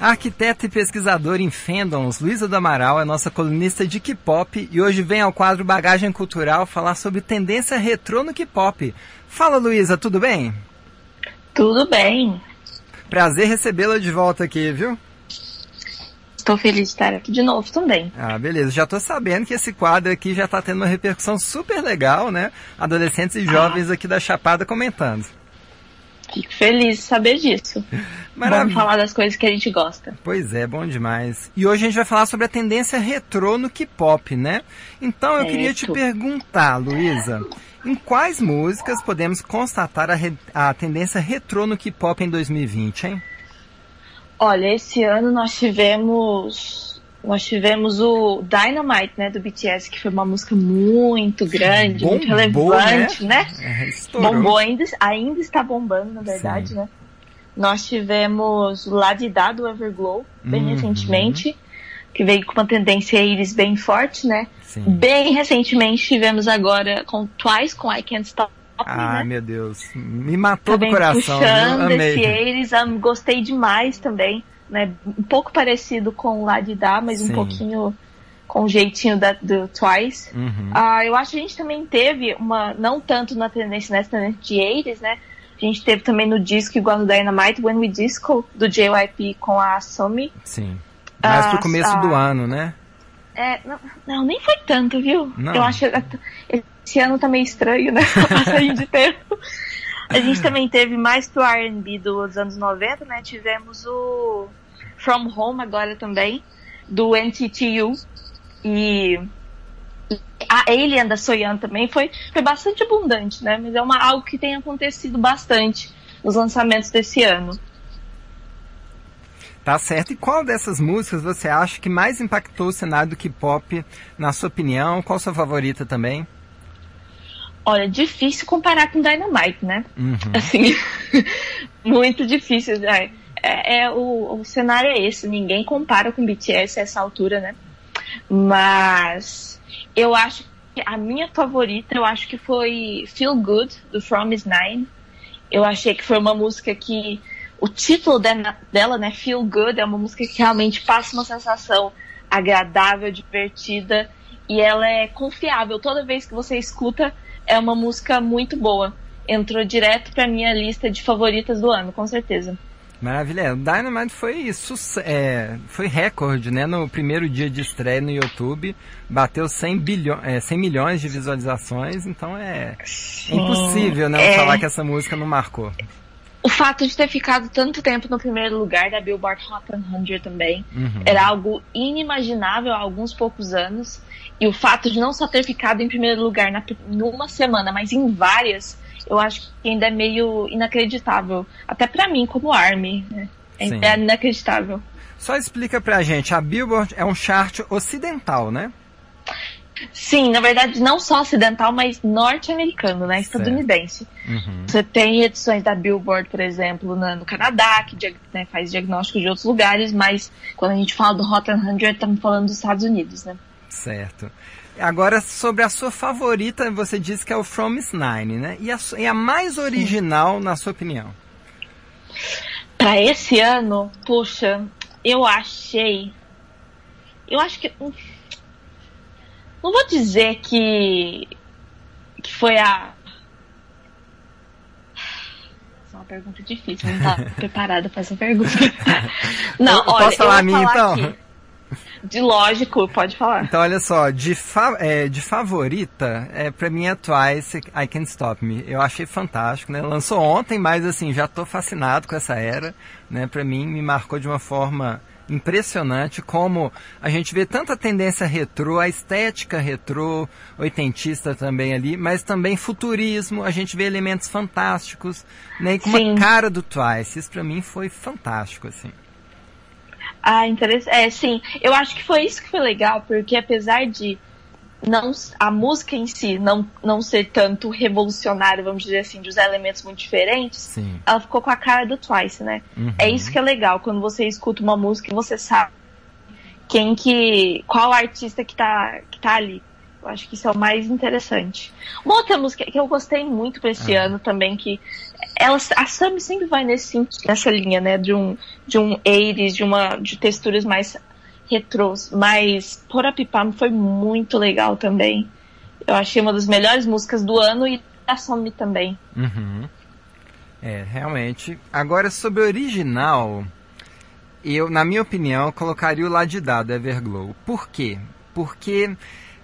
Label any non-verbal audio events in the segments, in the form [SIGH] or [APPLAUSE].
Arquiteta e pesquisadora em fandoms, Luísa do Amaral é nossa colunista de K-pop e hoje vem ao quadro Bagagem Cultural falar sobre tendência retrô no K-pop. Fala Luísa, tudo bem? Tudo bem. Prazer recebê-la de volta aqui, viu? Estou feliz de estar aqui de novo também. Ah, beleza. Já estou sabendo que esse quadro aqui já está tendo uma repercussão super legal, né? Adolescentes e jovens ah. aqui da Chapada comentando. Fico feliz de saber disso. [LAUGHS] Maravilha. Vamos falar das coisas que a gente gosta. Pois é, bom demais. E hoje a gente vai falar sobre a tendência retrô no K-pop, né? Então eu é queria te perguntar, Luísa, em quais músicas podemos constatar a, re... a tendência retrô no K-pop em 2020, hein? Olha, esse ano nós tivemos nós tivemos o Dynamite, né, do BTS, que foi uma música muito grande, Bombou, muito relevante, né? né? É, Bombou, ainda, ainda está bombando, na verdade, Sim. né? Nós tivemos o Ladidá do Everglow, bem uhum. recentemente, que veio com uma tendência íris bem forte, né? Sim. Bem recentemente tivemos agora com Twice, com I Can't Stop ah, né? meu Deus. Me matou também do coração. Puxando esse Ares, gostei demais também né? Um pouco parecido com o Ladidá, mas Sim. um pouquinho com o jeitinho da, do Twice. Uhum. Uh, eu acho que a gente também teve uma, não tanto na tendência, nessa tendência de 80 né? A gente teve também no disco igual no Dynamite, When We Disco, do JYP com a Sumi. Sim. Mais pro começo uh, do ano, né? É, não, não, nem foi tanto, viu? Não. Eu acho que esse ano tá meio estranho, né? [LAUGHS] Passei de tempo. A gente também teve mais pro R&B dos anos 90, né? Tivemos o From Home agora também, do NTTU. E a Alien da Soyan também foi, foi bastante abundante, né? Mas é uma, algo que tem acontecido bastante nos lançamentos desse ano. Tá certo. E qual dessas músicas você acha que mais impactou o cenário do K-pop, na sua opinião? Qual sua favorita também? Olha, difícil comparar com Dynamite, né? Uhum. Assim, [LAUGHS] muito difícil. É, é, é o, o, cenário é esse. Ninguém compara com BTS a essa altura, né? Mas eu acho que a minha favorita, eu acho que foi Feel Good, do From Is Nine. Eu achei que foi uma música que o título dela, né, Feel Good, é uma música que realmente passa uma sensação agradável, divertida e ela é confiável. Toda vez que você escuta, é uma música muito boa. Entrou direto pra minha lista de favoritas do ano, com certeza. Maravilha. O Dynamite foi, é, foi recorde, né? No primeiro dia de estreia no YouTube, bateu 100, bilhões, é, 100 milhões de visualizações, então é, é impossível, né? É... Falar que essa música não marcou. O fato de ter ficado tanto tempo no primeiro lugar da Billboard Hot 100 também uhum. era algo inimaginável há alguns poucos anos. E o fato de não só ter ficado em primeiro lugar na, numa semana, mas em várias, eu acho que ainda é meio inacreditável. Até para mim, como ARMY. Né? É, é, inacreditável. Só explica pra gente, a Billboard é um chart ocidental, né? Sim, na verdade, não só ocidental, mas norte-americano, né? Estadunidense. Uhum. Você tem edições da Billboard, por exemplo, no Canadá, que né, faz diagnóstico de outros lugares, mas quando a gente fala do Hot 100, estamos falando dos Estados Unidos, né? Certo. Agora, sobre a sua favorita, você disse que é o From Nine, né? E a, e a mais original, Sim. na sua opinião? Para esse ano, puxa, eu achei. Eu acho que. Hum, não vou dizer que. que foi a. Essa é uma pergunta difícil, não tá [LAUGHS] preparada para essa pergunta. [LAUGHS] Não, eu, olha, posso falar a minha então? Aqui. De lógico, pode falar. Então, olha só, de, fa é, de favorita, é, pra mim é Twice, I Can't Stop Me. Eu achei fantástico, né? Lançou ontem, mas assim, já tô fascinado com essa era, né? Pra mim, me marcou de uma forma impressionante como a gente vê tanta tendência retrô, a estética retrô, oitentista também ali, mas também futurismo, a gente vê elementos fantásticos, né? E com Sim. uma cara do Twice. Isso pra mim foi fantástico, assim. Ah, interessante. É, sim. Eu acho que foi isso que foi legal, porque apesar de não a música em si não, não ser tanto revolucionária, vamos dizer assim, de usar elementos muito diferentes, sim. ela ficou com a cara do Twice, né? Uhum. É isso que é legal, quando você escuta uma música e você sabe quem que. qual artista que tá, que tá ali. Eu acho que isso é o mais interessante. Uma outra música que eu gostei muito para esse ah. ano também, que ela, a Sammy sempre vai nesse, nessa linha, né? De um, de um 80 de, uma, de texturas mais retrôs. Mas Porapipam foi muito legal também. Eu achei uma das melhores músicas do ano e da Sammy também. Uhum. É, realmente. Agora, sobre o original, eu, na minha opinião, colocaria o Ladidá do Everglow. Por quê? Porque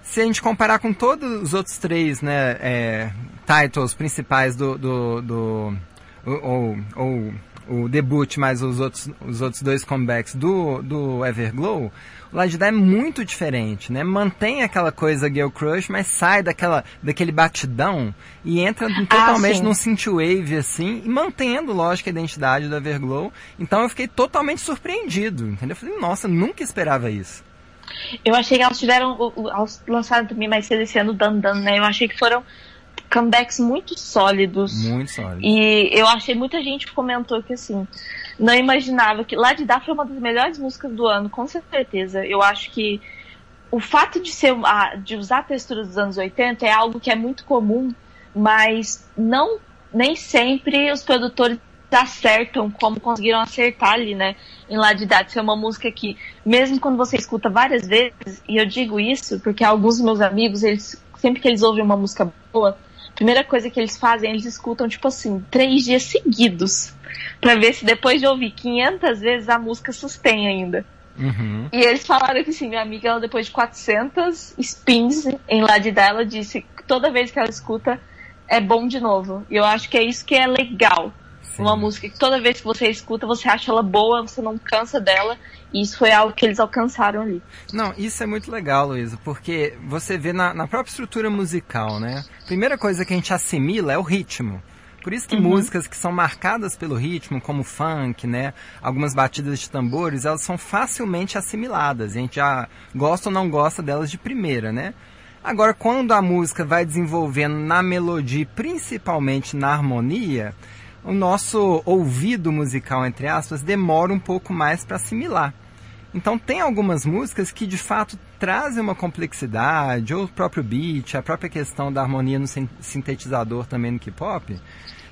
se a gente comparar com todos os outros três né, é, titles principais do. do, do ou, ou o debut mais os outros, os outros dois comebacks do, do Everglow, o Ladidá é muito diferente, né? Mantém aquela coisa Girl Crush, mas sai daquela, daquele batidão e entra ah, totalmente ah, num synthwave, assim, e mantendo, lógico, a identidade do Everglow. Então eu fiquei totalmente surpreendido, entendeu? Eu falei, nossa, nunca esperava isso. Eu achei que elas tiveram, elas lançaram também mais cedo esse ano Dan Dan, né? Eu achei que foram comebacks muito sólidos. Muito sólidos. E eu achei muita gente comentou que assim, não imaginava que Lá de Dá foi uma das melhores músicas do ano, com certeza. Eu acho que o fato de ser de usar a textura dos anos 80 é algo que é muito comum, mas não nem sempre os produtores acertam como conseguiram acertar ali, né? Em Lá de Dá, ser uma música que, mesmo quando você escuta várias vezes, e eu digo isso porque alguns dos meus amigos, eles sempre que eles ouvem uma música boa, primeira coisa que eles fazem, eles escutam, tipo assim, três dias seguidos. para ver se depois de ouvir 500 vezes a música sustém ainda. Uhum. E eles falaram que, assim, minha amiga, ela depois de 400 spins em lá de dela, disse que toda vez que ela escuta é bom de novo. E eu acho que é isso que é legal. Sim. Uma música que toda vez que você escuta, você acha ela boa, você não cansa dela. E isso foi algo que eles alcançaram ali. Não, isso é muito legal, Luísa, porque você vê na, na própria estrutura musical, né? Primeira coisa que a gente assimila é o ritmo. Por isso que uhum. músicas que são marcadas pelo ritmo, como funk, né, algumas batidas de tambores, elas são facilmente assimiladas. A gente já gosta ou não gosta delas de primeira, né? Agora, quando a música vai desenvolvendo na melodia, principalmente na harmonia, o nosso ouvido musical, entre aspas, demora um pouco mais para assimilar. Então tem algumas músicas que de fato trazem uma complexidade, ou o próprio beat, a própria questão da harmonia no sintetizador também no K-pop,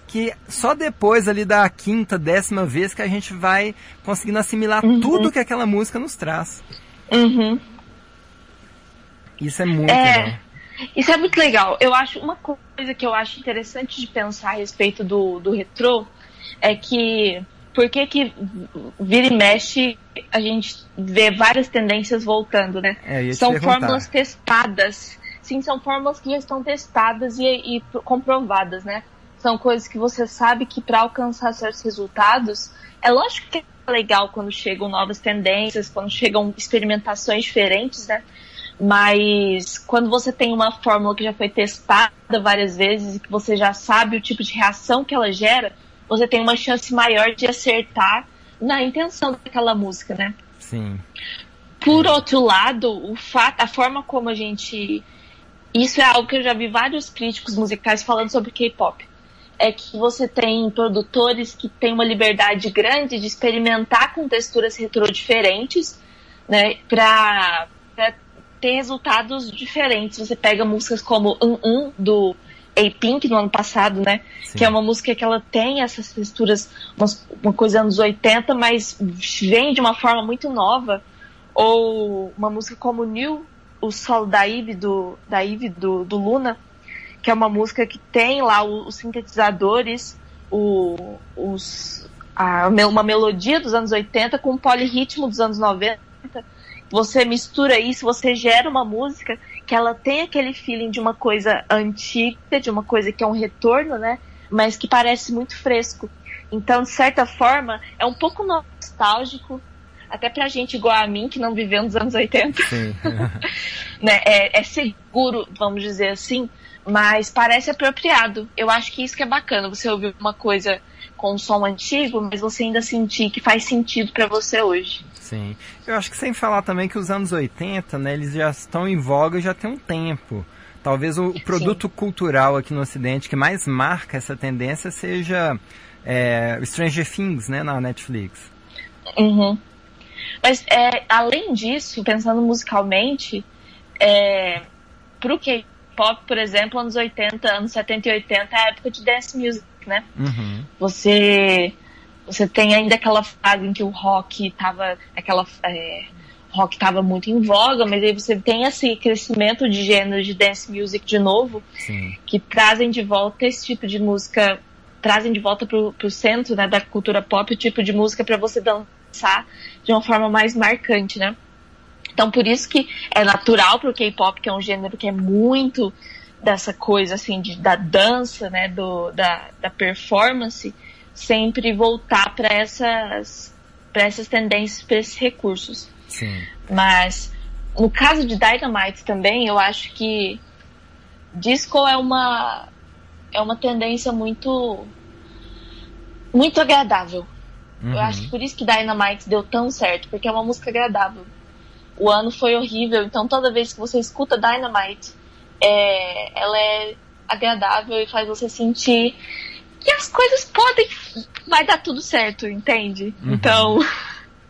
que só depois ali da quinta, décima vez que a gente vai conseguindo assimilar uhum. tudo que aquela música nos traz. Uhum. Isso é muito é, legal. Isso é muito legal. Eu acho uma coisa que eu acho interessante de pensar a respeito do, do retrô é que por que, que vira e mexe a gente vê várias tendências voltando, né? É, são fórmulas testadas. Sim, são fórmulas que já estão testadas e, e comprovadas, né? São coisas que você sabe que para alcançar certos resultados, é lógico que é legal quando chegam novas tendências, quando chegam experimentações diferentes, né? Mas quando você tem uma fórmula que já foi testada várias vezes e que você já sabe o tipo de reação que ela gera, você tem uma chance maior de acertar na intenção daquela música, né? Sim. Por outro lado, o fato, a forma como a gente. Isso é algo que eu já vi vários críticos musicais falando sobre K-pop. É que você tem produtores que têm uma liberdade grande de experimentar com texturas retrô diferentes, né? Pra, pra ter resultados diferentes. Você pega músicas como Um Um do a-Pink no ano passado, né? Sim. Que é uma música que ela tem essas texturas, uma, uma coisa anos 80, mas vem de uma forma muito nova. Ou uma música como New, o solo da Eve, do, da Eve do, do Luna, que é uma música que tem lá os sintetizadores, o, os, a, uma melodia dos anos 80 com um polirritmo dos anos 90 você mistura isso, você gera uma música que ela tem aquele feeling de uma coisa antiga, de uma coisa que é um retorno, né? Mas que parece muito fresco. Então, de certa forma, é um pouco nostálgico, até pra gente igual a mim, que não viveu nos anos 80. Sim. [LAUGHS] né? é, é seguro, vamos dizer assim, mas parece apropriado. Eu acho que isso que é bacana, você ouvir uma coisa com um som antigo, mas você ainda sentir que faz sentido para você hoje. Sim. Eu acho que sem falar também que os anos 80, né, eles já estão em voga já tem um tempo. Talvez o, produto Sim. cultural aqui no Ocidente que mais marca essa tendência seja é, Stranger Things, né, na Netflix. Uhum. Mas, é, além disso, pensando musicalmente, é, pro K-pop, por exemplo, anos 80, anos 70 e 80 é a época de dance music, né? Uhum. Você você tem ainda aquela fase em que o rock tava aquela é, rock estava muito em voga, mas aí você tem esse crescimento de gênero de dance music de novo, Sim. que trazem de volta esse tipo de música, trazem de volta para o centro né, da cultura pop o tipo de música para você dançar de uma forma mais marcante, né? Então por isso que é natural para o K-pop, que é um gênero que é muito dessa coisa assim de, da dança, né, do, da, da performance, sempre voltar para essas para essas tendências, para esses recursos. Sim. Mas no caso de Dynamite também, eu acho que disco é uma é uma tendência muito muito agradável. Uhum. Eu acho que por isso que Dynamite deu tão certo, porque é uma música agradável. O ano foi horrível, então toda vez que você escuta Dynamite, é, ela é agradável e faz você sentir que as coisas podem, vai dar tudo certo, entende? Uhum. Então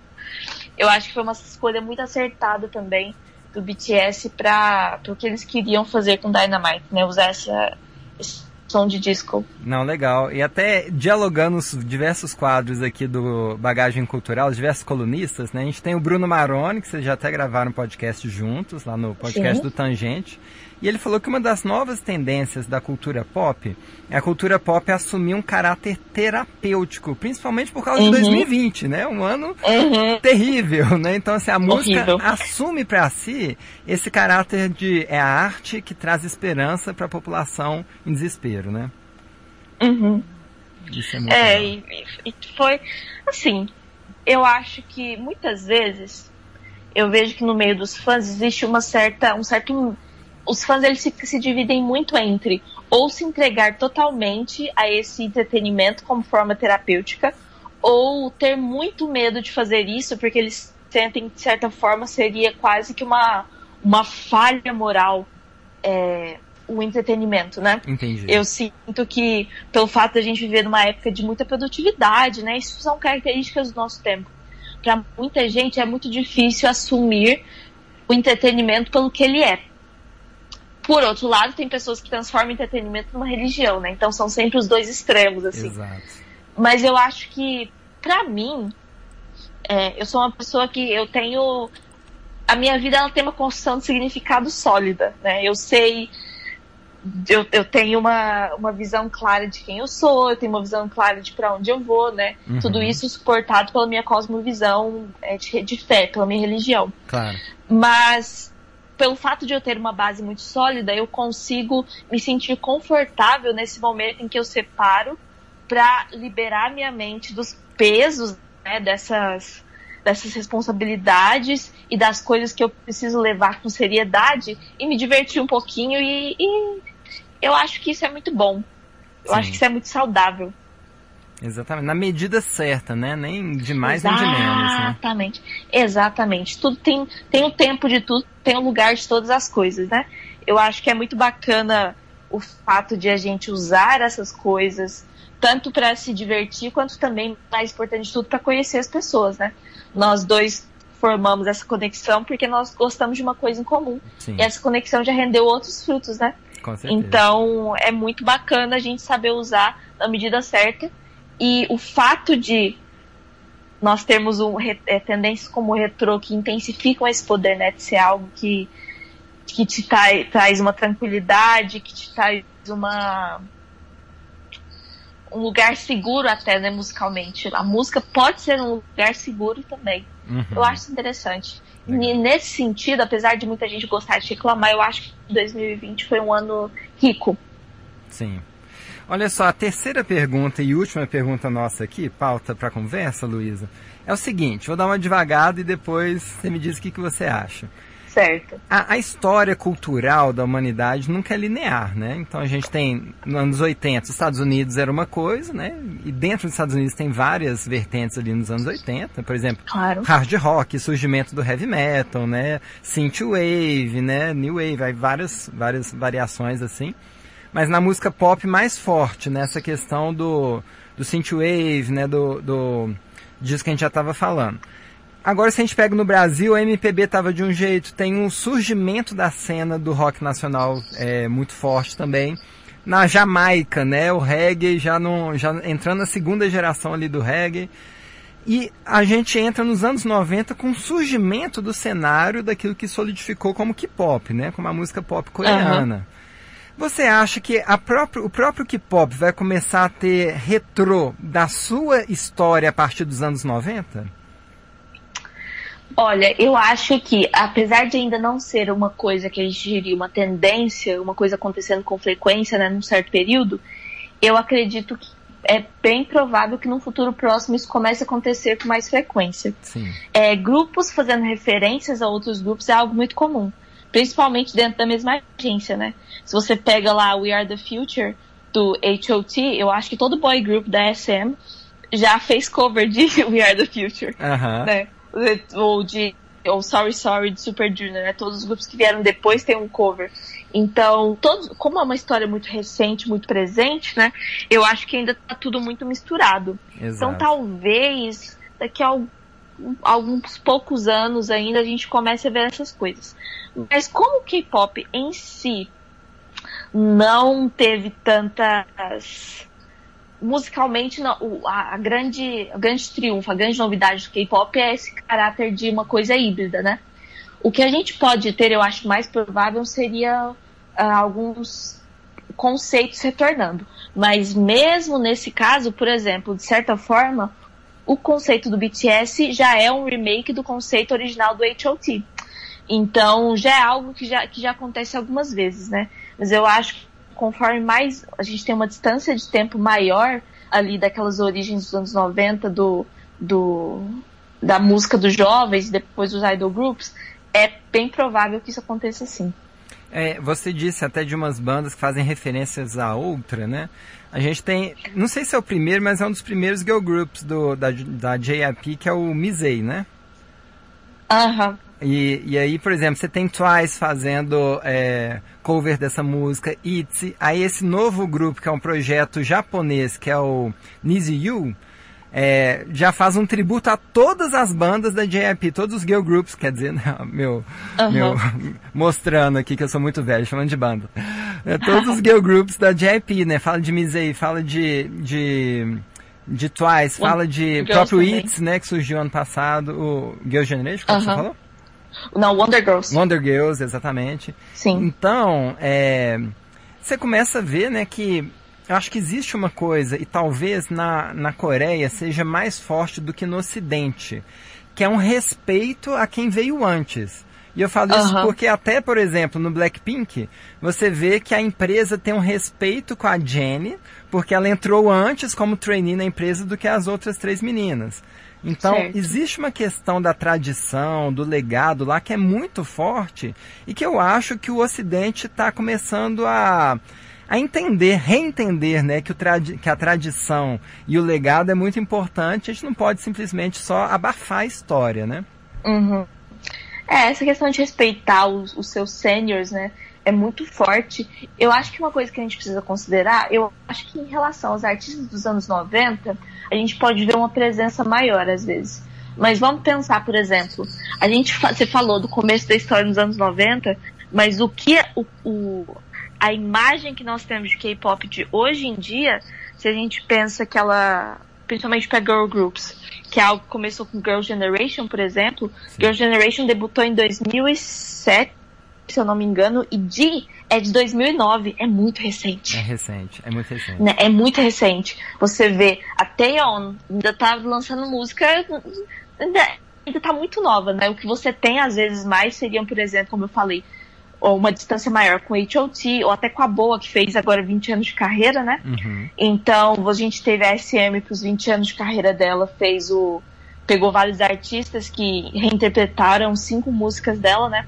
[LAUGHS] eu acho que foi uma escolha muito acertada também do BTS para o que eles queriam fazer com Dynamite, né? Usar essa, esse som de disco. Não, legal. E até dialogando os diversos quadros aqui do Bagagem Cultural, os diversos colunistas, né? A gente tem o Bruno Maroni, que vocês já até gravaram podcast juntos, lá no podcast Sim. do Tangente. E ele falou que uma das novas tendências da cultura pop é a cultura pop assumir um caráter terapêutico, principalmente por causa Uhum. de 2020, né? Um ano Uhum. terrível, né? Então, assim, a música Horrível. assume para si esse caráter de é a arte que traz esperança para a população em desespero, né? Uhum. Isso é muito É, e, e foi assim. Eu acho que muitas vezes eu vejo que no meio dos fãs existe uma certa, um certo, os fãs eles se, se dividem muito entre ou se entregar totalmente a esse entretenimento como forma terapêutica, ou ter muito medo de fazer isso porque eles sentem que de certa forma seria quase que uma uma falha moral é, o entretenimento, né? Entendi. Eu sinto que, pelo fato de a gente viver numa época de muita produtividade, né? Isso são características do nosso tempo. Para muita gente é muito difícil assumir o entretenimento pelo que ele é. Por outro lado, tem pessoas que transformam entretenimento numa religião, né? Então são sempre os dois extremos, assim. Exato. Mas eu acho que, pra mim, é, eu sou uma pessoa que eu tenho. A minha vida ela tem uma construção de significado sólida, né? Eu sei. Eu, eu tenho uma, uma visão clara de quem eu sou, eu tenho uma visão clara de para onde eu vou, né? Uhum. Tudo isso suportado pela minha cosmovisão é, de, de fé, pela minha religião. Claro. Mas pelo fato de eu ter uma base muito sólida, eu consigo me sentir confortável nesse momento em que eu separo para liberar minha mente dos pesos né, dessas, dessas responsabilidades e das coisas que eu preciso levar com seriedade e me divertir um pouquinho e, e eu acho que isso é muito bom. Eu Sim. acho que isso é muito saudável. Exatamente. Na medida certa, né? Nem de mais nem de menos, né? Exatamente. Exatamente. Tudo tem, tem o tempo de tudo, tem o lugar de todas as coisas, né? Eu acho que é muito bacana o fato de a gente usar essas coisas tanto para se divertir quanto também, mais importante de tudo, para conhecer as pessoas, né? Nós dois formamos essa conexão porque nós gostamos de uma coisa em comum. Sim, E essa conexão já rendeu outros frutos, né? com certeza. Então é muito bacana a gente saber usar na medida certa. E o fato de nós termos um, é, tendências como o retrô que intensificam esse poder, né? De ser algo que, que te trai- traz uma tranquilidade, que te traz uma um lugar seguro até, né, musicalmente. A música pode ser um lugar seguro também. Uhum. Eu acho interessante. Legal. E nesse sentido, apesar de muita gente gostar de reclamar, eu acho que 2020 foi um ano rico. Sim. Olha só, a terceira pergunta e última pergunta nossa aqui, pauta para conversa, Luísa, é o seguinte: vou dar uma devagada e depois você me diz o que, que você acha. Certo. A, a história cultural da humanidade nunca é linear, né? Então a gente tem, nos anos 80, os Estados Unidos era uma coisa, né? E dentro dos Estados Unidos tem várias vertentes ali nos anos 80, por exemplo, Claro. hard rock, surgimento do heavy metal, né? Synthwave, né? New wave, várias, várias variações assim. Mas na música pop mais forte, nessa questão do, do synthwave, né? Do, do disso que a gente já estava falando. Agora, se a gente pega no Brasil, a MPB estava de um jeito, tem um surgimento da cena do rock nacional é, muito forte também. Na Jamaica, né, o reggae já, não, já entrando na segunda geração ali do reggae. E a gente entra nos anos 90 com o surgimento do cenário daquilo que solidificou como K-pop, né, como a música pop coreana. Uhum. Você acha que próprio, o próprio K-pop vai começar a ter retrô da sua história a partir dos anos 90? Olha, eu acho que, apesar de ainda não ser uma coisa que a gente diria uma tendência, uma coisa acontecendo com frequência, né, num certo período, eu acredito que é bem provável que no futuro próximo isso comece a acontecer com mais frequência. É, grupos fazendo referências a outros grupos é algo muito comum, principalmente dentro da mesma agência, né? Se você pega lá We Are the Future do HOT, eu acho que todo boy group da SM já fez cover de [LAUGHS] We Are the Future, uh -huh. né? ou de ou Sorry Sorry de Super Junior, né? Todos os grupos que vieram depois têm um cover. Então, todos, como é uma história muito recente, muito presente, né? Eu acho que ainda tá tudo muito misturado. Então, Exato. Então, talvez daqui a alguns poucos anos ainda a gente comece a ver essas coisas. Mas como o K-pop em si não teve tantas musicalmente não, a, grande, a grande triunfo, a grande novidade do K-pop é esse caráter de uma coisa híbrida, né? O que a gente pode ter, eu acho mais provável, seria uh, alguns conceitos retornando. Mas mesmo nesse caso, por exemplo, de certa forma, o conceito do BTS já é um remake do conceito original do H.O.T. Então já é algo que já, que já acontece algumas vezes, né? Mas eu acho que conforme mais a gente tem uma distância de tempo maior ali daquelas origens dos anos 90 do, do da música dos jovens e depois dos idol groups, é bem provável que isso aconteça sim. É, você disse até de umas bandas que fazem referências a outra, né? A gente tem, não sei se é o primeiro, mas é um dos primeiros girl groups do, da, da JYP, que é o Misei, né? Aham. Uhum. E, e aí, por exemplo, você tem Twice fazendo é, cover dessa música, ITZY. Aí esse novo grupo, que é um projeto japonês, que é o Niziyu, é, já faz um tributo a todas as bandas da JYP, todos os girl groups, quer dizer, né, [LAUGHS] meu, uhum. meu, [LAUGHS] mostrando aqui que eu sou muito velho, chamando de banda. É, todos os girl groups da JYP, né? Fala de Misei, fala de, de, de Twice, fala de próprio ITZY, né? Que surgiu ano passado, o Girl Generation, como uhum. você falou? Não, Wonder Girls. Wonder Girls, exatamente. Sim. Então, é, você começa a ver, né, que eu acho que existe uma coisa, e talvez na, na Coreia seja mais forte do que no Ocidente, que é um respeito a quem veio antes. E eu falo isso porque até, por exemplo, no Blackpink, você vê que a empresa tem um respeito com a Jennie, porque ela entrou antes como trainee na empresa do que as outras três meninas. Então, certo. existe uma questão da tradição, do legado lá que é muito forte e que eu acho que o Ocidente está começando a, a entender, reentender né, que, o que a tradição e o legado é muito importante. A gente não pode simplesmente só abafar a história, né? Uhum. É, essa questão de respeitar os, os seus seniors, né? é muito forte. Eu acho que uma coisa que a gente precisa considerar, eu acho que em relação aos artistas dos anos 90, a gente pode ver uma presença maior às vezes. Mas vamos pensar, por exemplo, a gente você falou do começo da história nos anos 90, mas o que o, o a imagem que nós temos de K-pop de hoje em dia, se a gente pensa que ela, principalmente para girl groups, que é algo que começou com Girl Generation, por exemplo, Sim. Girl Generation debutou em 2007 se eu não me engano, e D é de 2009, é muito recente. É recente, é muito recente. Né? É muito recente. Você vê, a Taeyeon ainda tá lançando música, ainda, ainda tá muito nova, né? O que você tem, às vezes, mais seriam, por exemplo, como eu falei, ou uma distância maior com H.O.T., ou até com a Boa, que fez agora 20 anos de carreira, né? Uhum. Então, a gente teve a SM para os 20 anos de carreira dela, fez o... pegou vários artistas que reinterpretaram cinco músicas dela, né?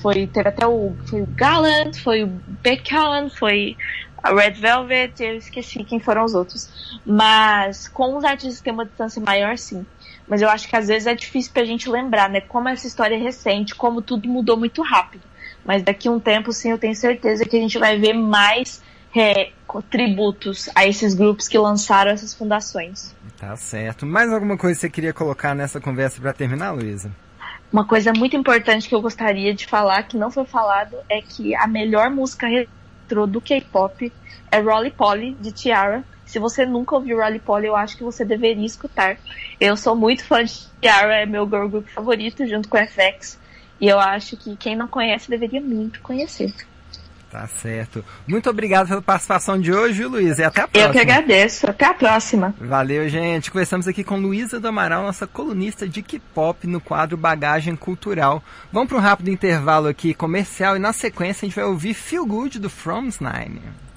Foi, teve até o, foi o Gallant, foi o Beckham, foi a Red Velvet, eu esqueci quem foram os outros. Mas com os artistas que têm uma distância maior, sim. Mas eu acho que às vezes é difícil pra gente lembrar, né? Como essa história é recente, como tudo mudou muito rápido. Mas daqui a um tempo, sim, eu tenho certeza que a gente vai ver mais é, tributos a esses grupos que lançaram essas fundações. Tá certo. Mais alguma coisa que você queria colocar nessa conversa para terminar, Luísa? Uma coisa muito importante que eu gostaria de falar, que não foi falado, é que a melhor música retrô do K-pop é Rolly Polly, de Tiara. Se você nunca ouviu Rolly Polly, eu acho que você deveria escutar. Eu sou muito fã de Tiara, é meu girl group favorito, junto com FX. E eu acho que quem não conhece deveria muito conhecer. Tá certo. Muito obrigado pela participação de hoje, Luiz. E até a próxima. Eu que agradeço. Até a próxima. Valeu, gente. Conversamos aqui com Luísa do Amaral, nossa colunista de K-pop no quadro Bagagem Cultural. Vamos para um rápido intervalo aqui comercial e na sequência a gente vai ouvir Feel Good do From Nine.